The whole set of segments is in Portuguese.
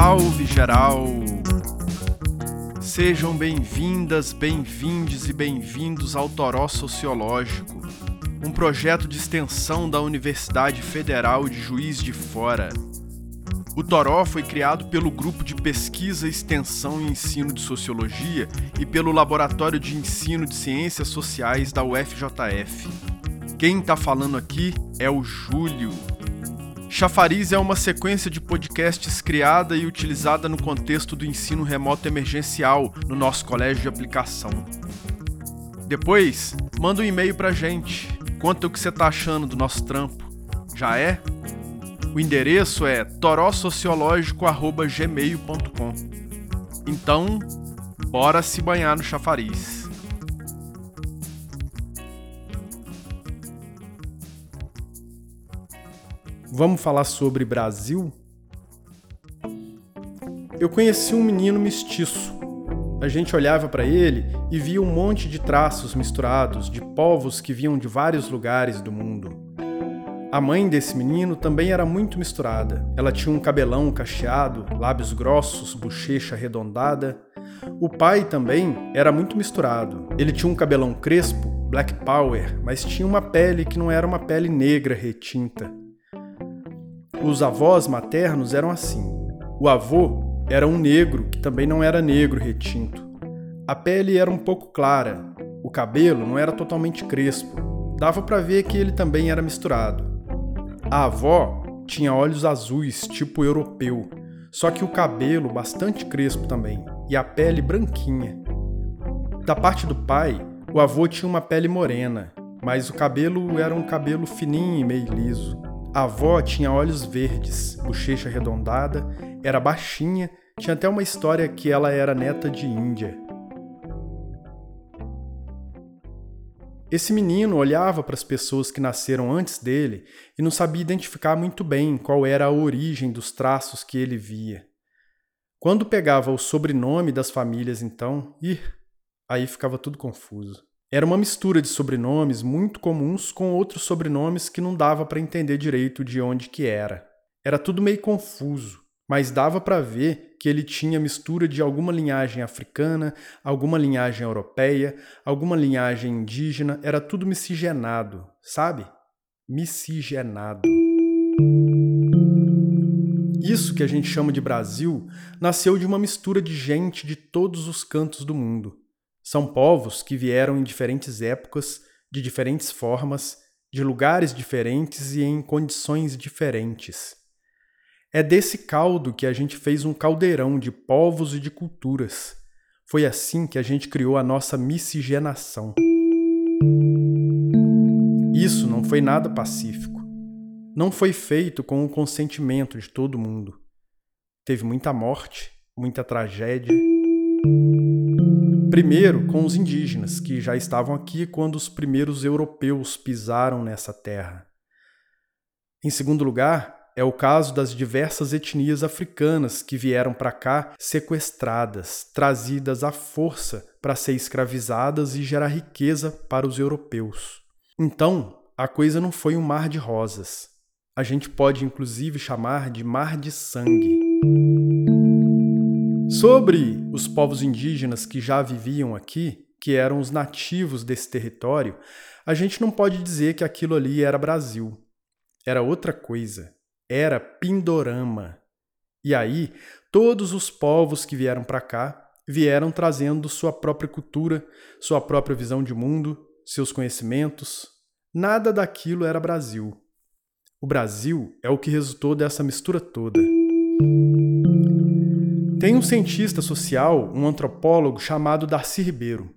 Salve geral! Sejam bem-vindas, bem-vindes e bem-vindos ao Toró Sociológico, um projeto de extensão da Universidade Federal de Juiz de Fora. O Toró foi criado pelo Grupo de Pesquisa, Extensão e Ensino de Sociologia e pelo Laboratório de Ensino de Ciências Sociais da UFJF. Quem está falando aqui é o Júlio. Chafariz é uma sequência de podcasts criada e utilizada no contexto do ensino remoto emergencial no nosso colégio de aplicação. Depois, manda um e-mail pra gente. Conta o que você tá achando do nosso trampo. Já é? O endereço é torossociológico.gmail.com. Então, bora se banhar no chafariz. Vamos falar sobre Brasil? Eu conheci um menino mestiço. A gente olhava para ele e via um monte de traços misturados de povos que vinham de vários lugares do mundo. A mãe desse menino também era muito misturada. Ela tinha um cabelão cacheado, lábios grossos, bochecha arredondada. O pai também era muito misturado. Ele tinha um cabelão crespo, black power, mas tinha uma pele que não era uma pele negra retinta. Os avós maternos eram assim. O avô era um negro que também não era negro retinto. A pele era um pouco clara, o cabelo não era totalmente crespo. Dava para ver que ele também era misturado. A avó tinha olhos azuis, tipo europeu, só que o cabelo bastante crespo também e a pele branquinha. Da parte do pai, o avô tinha uma pele morena, mas o cabelo era um cabelo fininho e meio liso. A avó tinha olhos verdes, bochecha arredondada, era baixinha, tinha até uma história que ela era neta de Índia. Esse menino olhava para as pessoas que nasceram antes dele e não sabia identificar muito bem qual era a origem dos traços que ele via. Quando pegava o sobrenome das famílias, então, ih, aí ficava tudo confuso. Era uma mistura de sobrenomes muito comuns com outros sobrenomes que não dava para entender direito de onde que era. Era tudo meio confuso, mas dava para ver que ele tinha mistura de alguma linhagem africana, alguma linhagem europeia, alguma linhagem indígena, era tudo miscigenado, sabe? Miscigenado. Isso que a gente chama de Brasil nasceu de uma mistura de gente de todos os cantos do mundo. São povos que vieram em diferentes épocas, de diferentes formas, de lugares diferentes e em condições diferentes. É desse caldo que a gente fez um caldeirão de povos e de culturas. Foi assim que a gente criou a nossa miscigenação. Isso não foi nada pacífico. Não foi feito com o consentimento de todo mundo. Teve muita morte, muita tragédia. Primeiro, com os indígenas, que já estavam aqui quando os primeiros europeus pisaram nessa terra. Em segundo lugar, é o caso das diversas etnias africanas que vieram para cá sequestradas, trazidas à força para ser escravizadas e gerar riqueza para os europeus. Então, a coisa não foi um mar de rosas. A gente pode inclusive chamar de mar de sangue. Sobre os povos indígenas que já viviam aqui, que eram os nativos desse território, a gente não pode dizer que aquilo ali era Brasil. Era outra coisa. Era Pindorama. E aí, todos os povos que vieram para cá vieram trazendo sua própria cultura, sua própria visão de mundo, seus conhecimentos. Nada daquilo era Brasil. O Brasil é o que resultou dessa mistura toda. Tem um cientista social, um antropólogo chamado Darcy Ribeiro.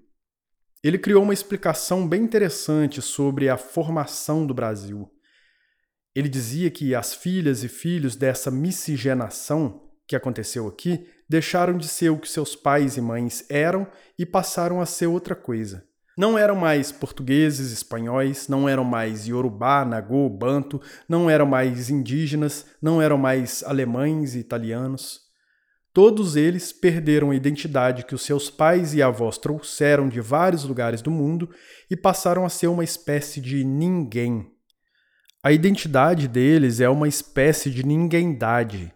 Ele criou uma explicação bem interessante sobre a formação do Brasil. Ele dizia que as filhas e filhos dessa miscigenação que aconteceu aqui deixaram de ser o que seus pais e mães eram e passaram a ser outra coisa. Não eram mais portugueses, espanhóis, não eram mais iorubá, nagô, banto, não eram mais indígenas, não eram mais alemães e italianos. Todos eles perderam a identidade que os seus pais e avós trouxeram de vários lugares do mundo e passaram a ser uma espécie de ninguém. A identidade deles é uma espécie de ninguémdade.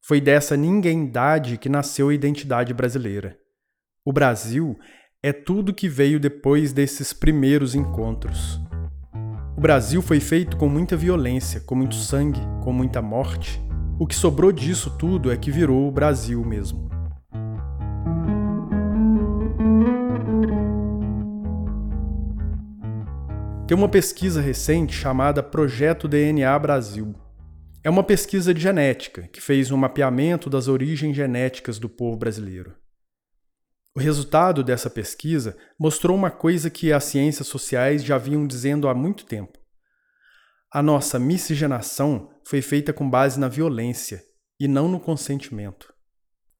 Foi dessa ninguémdade que nasceu a identidade brasileira. O Brasil é tudo que veio depois desses primeiros encontros. O Brasil foi feito com muita violência, com muito sangue, com muita morte. O que sobrou disso tudo é que virou o Brasil mesmo. Tem uma pesquisa recente chamada Projeto DNA Brasil. É uma pesquisa de genética que fez um mapeamento das origens genéticas do povo brasileiro. O resultado dessa pesquisa mostrou uma coisa que as ciências sociais já vinham dizendo há muito tempo. A nossa miscigenação foi feita com base na violência e não no consentimento.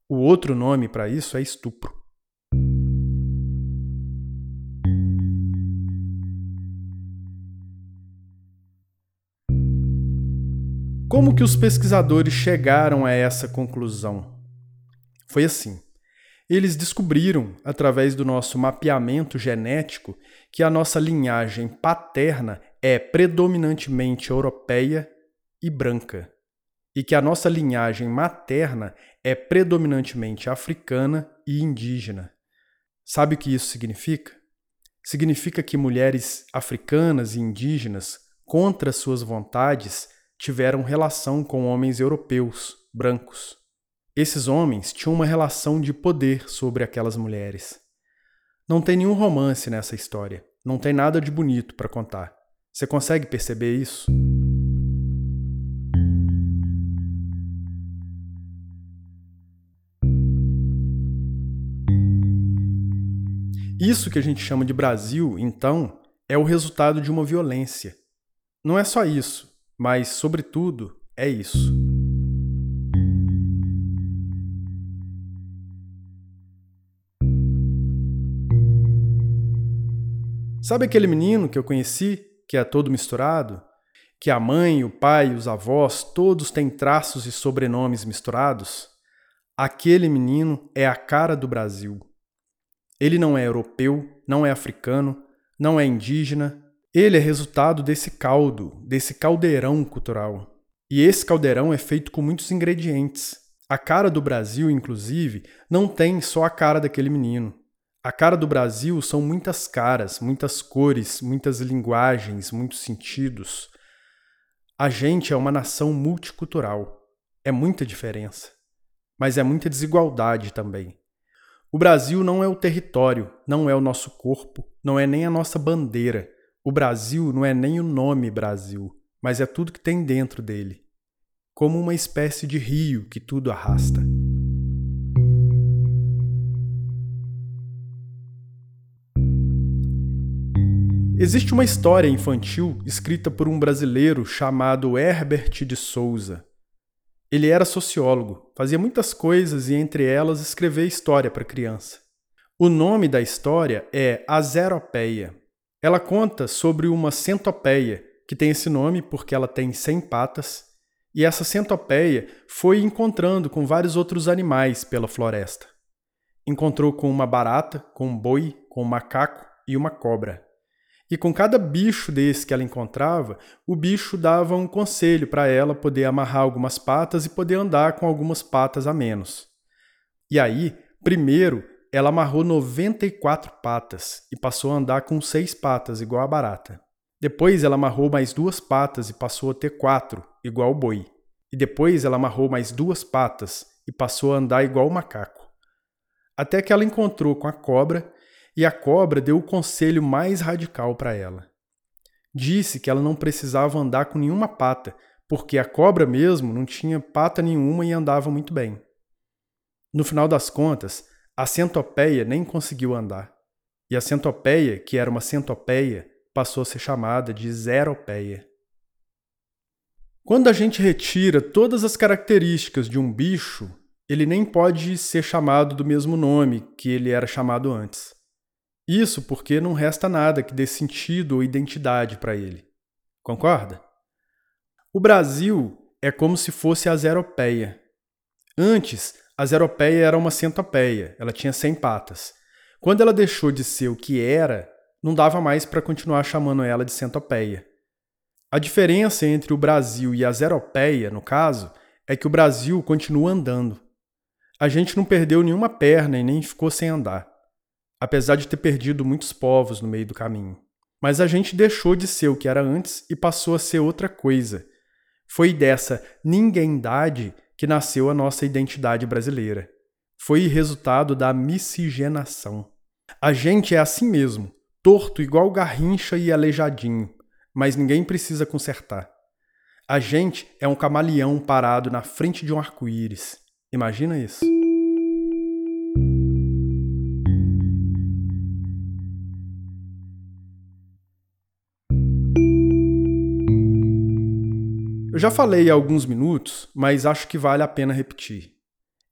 O outro nome para isso é estupro. Como que os pesquisadores chegaram a essa conclusão? Foi assim. Eles descobriram, através do nosso mapeamento genético, que a nossa linhagem paterna é predominantemente europeia e branca, e que a nossa linhagem materna é predominantemente africana e indígena. Sabe o que isso significa? Significa que mulheres africanas e indígenas, contra suas vontades, tiveram relação com homens europeus, brancos. Esses homens tinham uma relação de poder sobre aquelas mulheres. Não tem nenhum romance nessa história, não tem nada de bonito para contar. Você consegue perceber isso? Isso que a gente chama de Brasil, então, é o resultado de uma violência. Não é só isso, mas, sobretudo, é isso. Sabe aquele menino que eu conheci, que é todo misturado? Que a mãe, o pai, os avós, todos têm traços e sobrenomes misturados? Aquele menino é a cara do Brasil. Ele não é europeu, não é africano, não é indígena. Ele é resultado desse caldo, desse caldeirão cultural. E esse caldeirão é feito com muitos ingredientes. A cara do Brasil, inclusive, não tem só a cara daquele menino. A cara do Brasil são muitas caras, muitas cores, muitas linguagens, muitos sentidos. A gente é uma nação multicultural. É muita diferença. Mas é muita desigualdade também. O Brasil não é o território, não é o nosso corpo, não é nem a nossa bandeira. O Brasil não é nem o nome Brasil, mas é tudo que tem dentro dele. Como uma espécie de rio que tudo arrasta. Existe uma história infantil escrita por um brasileiro chamado Herbert de Souza. Ele era sociólogo, fazia muitas coisas e entre elas escrever história para criança. O nome da história é A Zeropeia. Ela conta sobre uma centopeia, que tem esse nome porque ela tem 100 patas, e essa centopeia foi encontrando com vários outros animais pela floresta. Encontrou com uma barata, com um boi, com um macaco e uma cobra. E com cada bicho desse que ela encontrava, o bicho dava um conselho para ela poder amarrar algumas patas e poder andar com algumas patas a menos. E aí, primeiro, ela amarrou 94 patas e passou a andar com seis patas, igual a barata. Depois ela amarrou mais duas patas e passou a ter quatro, igual o boi. E depois ela amarrou mais duas patas e passou a andar igual o macaco. Até que ela encontrou com a cobra e a cobra deu o conselho mais radical para ela. Disse que ela não precisava andar com nenhuma pata, porque a cobra mesmo não tinha pata nenhuma e andava muito bem. No final das contas, a centopeia nem conseguiu andar. E a centopeia, que era uma centopeia, passou a ser chamada de zeropeia. Quando a gente retira todas as características de um bicho, ele nem pode ser chamado do mesmo nome que ele era chamado antes. Isso porque não resta nada que dê sentido ou identidade para ele. Concorda? O Brasil é como se fosse a zeropeia. Antes, a zeropeia era uma centopeia, ela tinha 100 patas. Quando ela deixou de ser o que era, não dava mais para continuar chamando ela de centopeia. A diferença entre o Brasil e a zeropeia, no caso, é que o Brasil continua andando. A gente não perdeu nenhuma perna e nem ficou sem andar, apesar de ter perdido muitos povos no meio do caminho. Mas a gente deixou de ser o que era antes e passou a ser outra coisa. Foi dessa ninguémdade que nasceu a nossa identidade brasileira. Foi resultado da miscigenação. A gente é assim mesmo, torto igual garrincha e aleijadinho, mas ninguém precisa consertar. A gente é um camaleão parado na frente de um arco-íris. Imagina isso. Eu já falei há alguns minutos, mas acho que vale a pena repetir.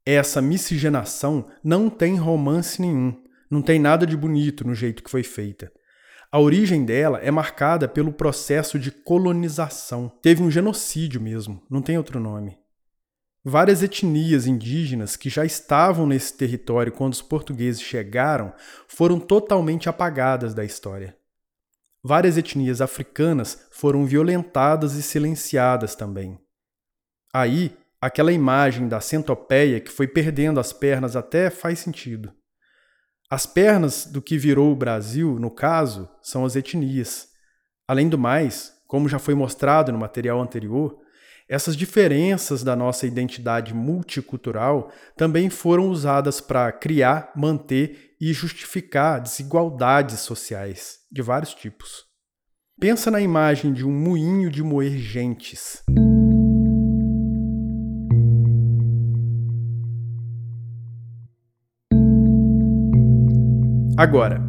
Essa miscigenação não tem romance nenhum, não tem nada de bonito no jeito que foi feita. A origem dela é marcada pelo processo de colonização. Teve um genocídio mesmo, não tem outro nome. Várias etnias indígenas que já estavam nesse território quando os portugueses chegaram foram totalmente apagadas da história. Várias etnias africanas foram violentadas e silenciadas também. Aí, aquela imagem da centopeia que foi perdendo as pernas até faz sentido. As pernas do que virou o Brasil, no caso, são as etnias. Além do mais, como já foi mostrado no material anterior, essas diferenças da nossa identidade multicultural também foram usadas para criar, manter e justificar desigualdades sociais de vários tipos. Pensa na imagem de um moinho de moer gentes. Agora,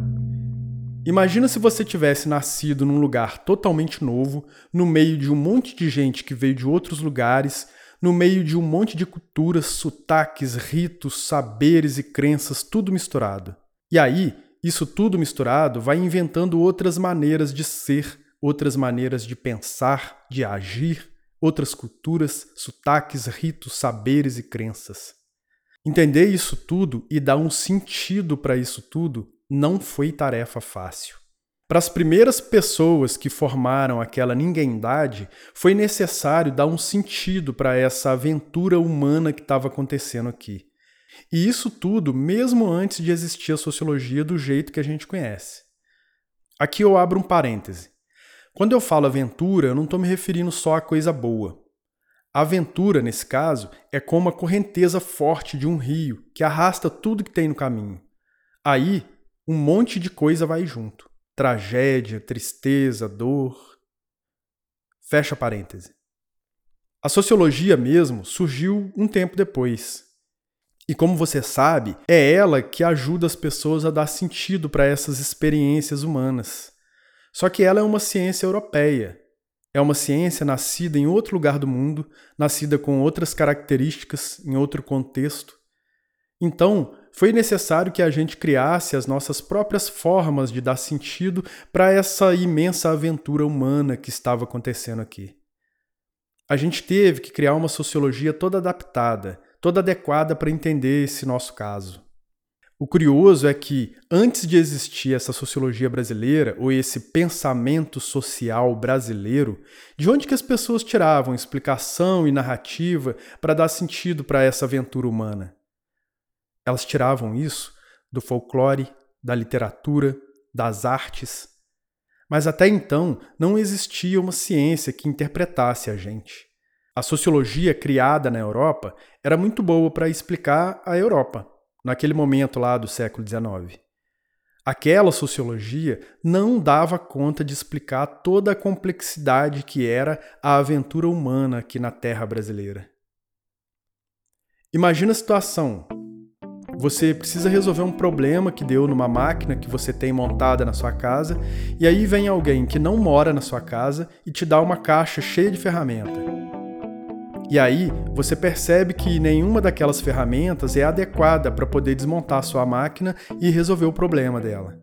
Imagina se você tivesse nascido num lugar totalmente novo, no meio de um monte de gente que veio de outros lugares, no meio de um monte de culturas, sotaques, ritos, saberes e crenças, tudo misturado. E aí, isso tudo misturado vai inventando outras maneiras de ser, outras maneiras de pensar, de agir, outras culturas, sotaques, ritos, saberes e crenças. Entender isso tudo e dar um sentido para isso tudo não foi tarefa fácil. Para as primeiras pessoas que formaram aquela ninguémdade, foi necessário dar um sentido para essa aventura humana que estava acontecendo aqui. E isso tudo mesmo antes de existir a sociologia do jeito que a gente conhece. Aqui eu abro um parêntese. Quando eu falo aventura, eu não estou me referindo só a coisa boa. A aventura, nesse caso, é como a correnteza forte de um rio que arrasta tudo que tem no caminho. Aí um monte de coisa vai junto. Tragédia, tristeza, dor. Fecha parêntese. A sociologia mesmo surgiu um tempo depois. E como você sabe, é ela que ajuda as pessoas a dar sentido para essas experiências humanas. Só que ela é uma ciência europeia. É uma ciência nascida em outro lugar do mundo, nascida com outras características, em outro contexto. Então, foi necessário que a gente criasse as nossas próprias formas de dar sentido para essa imensa aventura humana que estava acontecendo aqui. A gente teve que criar uma sociologia toda adaptada, toda adequada para entender esse nosso caso. O curioso é que, antes de existir essa sociologia brasileira, ou esse pensamento social brasileiro, de onde que as pessoas tiravam explicação e narrativa para dar sentido para essa aventura humana? Elas tiravam isso do folclore, da literatura, das artes. Mas até então não existia uma ciência que interpretasse a gente. A sociologia criada na Europa era muito boa para explicar a Europa, naquele momento lá do século XIX. Aquela sociologia não dava conta de explicar toda a complexidade que era a aventura humana aqui na terra brasileira. Imagina a situação você precisa resolver um problema que deu numa máquina que você tem montada na sua casa, e aí vem alguém que não mora na sua casa e te dá uma caixa cheia de ferramenta. E aí você percebe que nenhuma daquelas ferramentas é adequada para poder desmontar sua máquina e resolver o problema dela.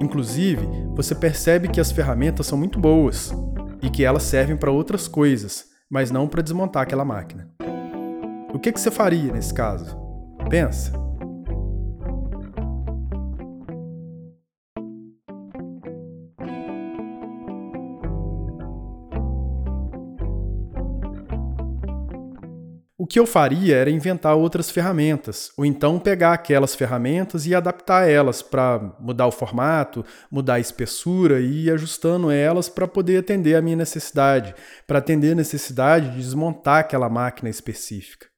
Inclusive, você percebe que as ferramentas são muito boas e que elas servem para outras coisas, mas não para desmontar aquela máquina. O que, que você faria nesse caso? Pensa. que eu faria era inventar outras ferramentas, ou então pegar aquelas ferramentas e adaptar elas para mudar o formato, mudar a espessura e ir ajustando elas para poder atender a minha necessidade, para atender a necessidade de desmontar aquela máquina específica.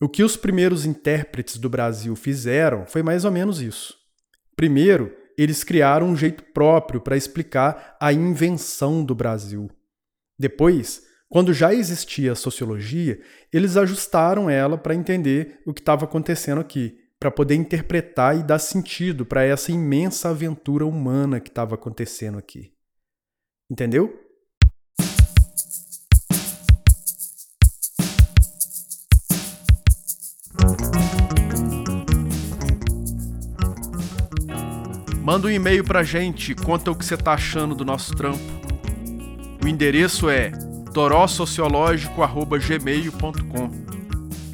O que os primeiros intérpretes do Brasil fizeram foi mais ou menos isso. Primeiro, eles criaram um jeito próprio para explicar a invenção do Brasil. Depois, quando já existia a sociologia, eles ajustaram ela para entender o que estava acontecendo aqui, para poder interpretar e dar sentido para essa imensa aventura humana que estava acontecendo aqui. Entendeu? Manda um e-mail pra gente, conta o que você tá achando do nosso trampo. O endereço é torossociológico.gmail.com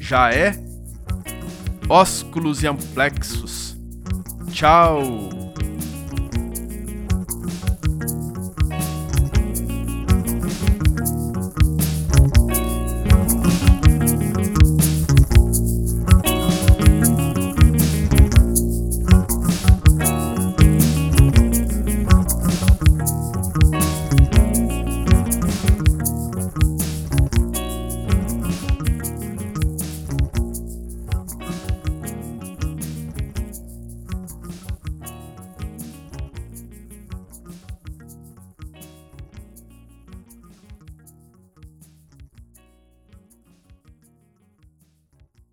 Já é? Ósculos e amplexos. Tchau!